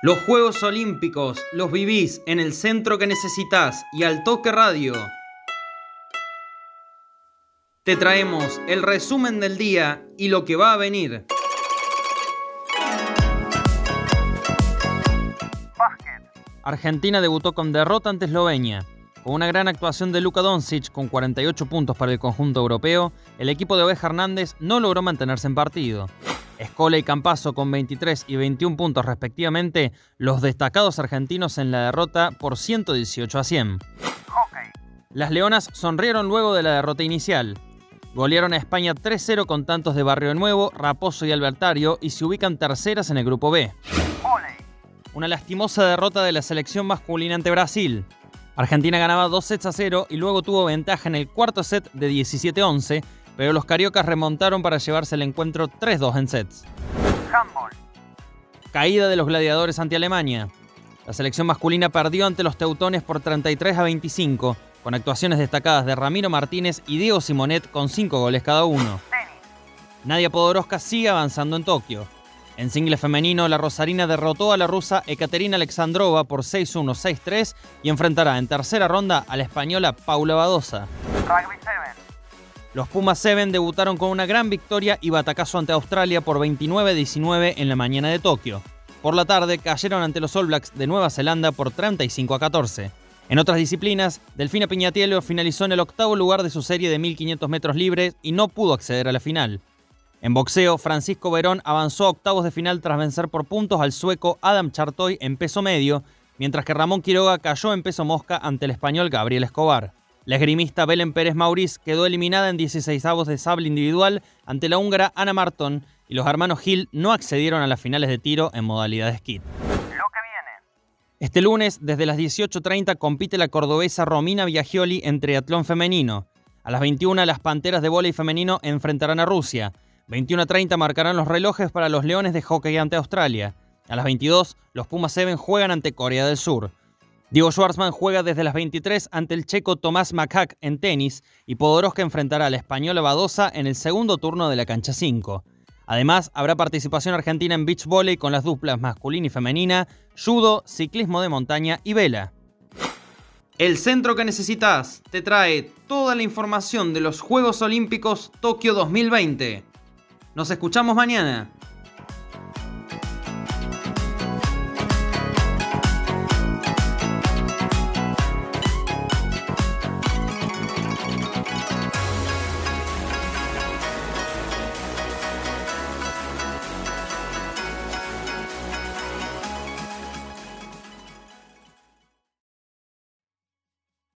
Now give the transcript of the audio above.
Los Juegos Olímpicos los vivís en el centro que necesitas y al toque radio. Te traemos el resumen del día y lo que va a venir. Argentina debutó con derrota ante Eslovenia. Con una gran actuación de Luka Doncic con 48 puntos para el conjunto europeo, el equipo de Oveja Hernández no logró mantenerse en partido. Escola y Campazo con 23 y 21 puntos respectivamente, los destacados argentinos en la derrota por 118 a 100. Las Leonas sonrieron luego de la derrota inicial. Golearon a España 3-0 con tantos de Barrio Nuevo, Raposo y Albertario y se ubican terceras en el grupo B. Una lastimosa derrota de la selección masculina ante Brasil. Argentina ganaba 2 sets a 0 y luego tuvo ventaja en el cuarto set de 17-11 pero los cariocas remontaron para llevarse el encuentro 3-2 en sets. Caída de los gladiadores ante Alemania. La selección masculina perdió ante los teutones por 33 a 25, con actuaciones destacadas de Ramiro Martínez y Diego Simonet con 5 goles cada uno. Nadia Podoroska sigue avanzando en Tokio. En single femenino, la rosarina derrotó a la rusa Ekaterina Alexandrova por 6-1, 6-3 y enfrentará en tercera ronda a la española Paula Badosa. Los Pumas 7 debutaron con una gran victoria y batacazo ante Australia por 29-19 en la mañana de Tokio. Por la tarde cayeron ante los All Blacks de Nueva Zelanda por 35 a 14. En otras disciplinas, Delfina Piñatielo finalizó en el octavo lugar de su serie de 1500 metros libres y no pudo acceder a la final. En boxeo, Francisco Verón avanzó a octavos de final tras vencer por puntos al sueco Adam Chartoy en peso medio, mientras que Ramón Quiroga cayó en peso mosca ante el español Gabriel Escobar. La esgrimista Belén Pérez Mauriz quedó eliminada en 16avos de sable individual ante la húngara Ana Marton y los hermanos Gil no accedieron a las finales de tiro en modalidad skid. Este lunes, desde las 18.30, compite la cordobesa Romina Viagioli en triatlón femenino. A las 21, las Panteras de Voley femenino enfrentarán a Rusia. 21.30 marcarán los relojes para los Leones de hockey ante Australia. A las 22, los Pumas 7 juegan ante Corea del Sur. Diego Schwartzman juega desde las 23 ante el checo Tomás Macac en tenis y Podoroska enfrentará al español Badosa en el segundo turno de la cancha 5. Además, habrá participación argentina en beach volley con las duplas masculina y femenina, judo, ciclismo de montaña y vela. El centro que necesitas te trae toda la información de los Juegos Olímpicos Tokio 2020. Nos escuchamos mañana.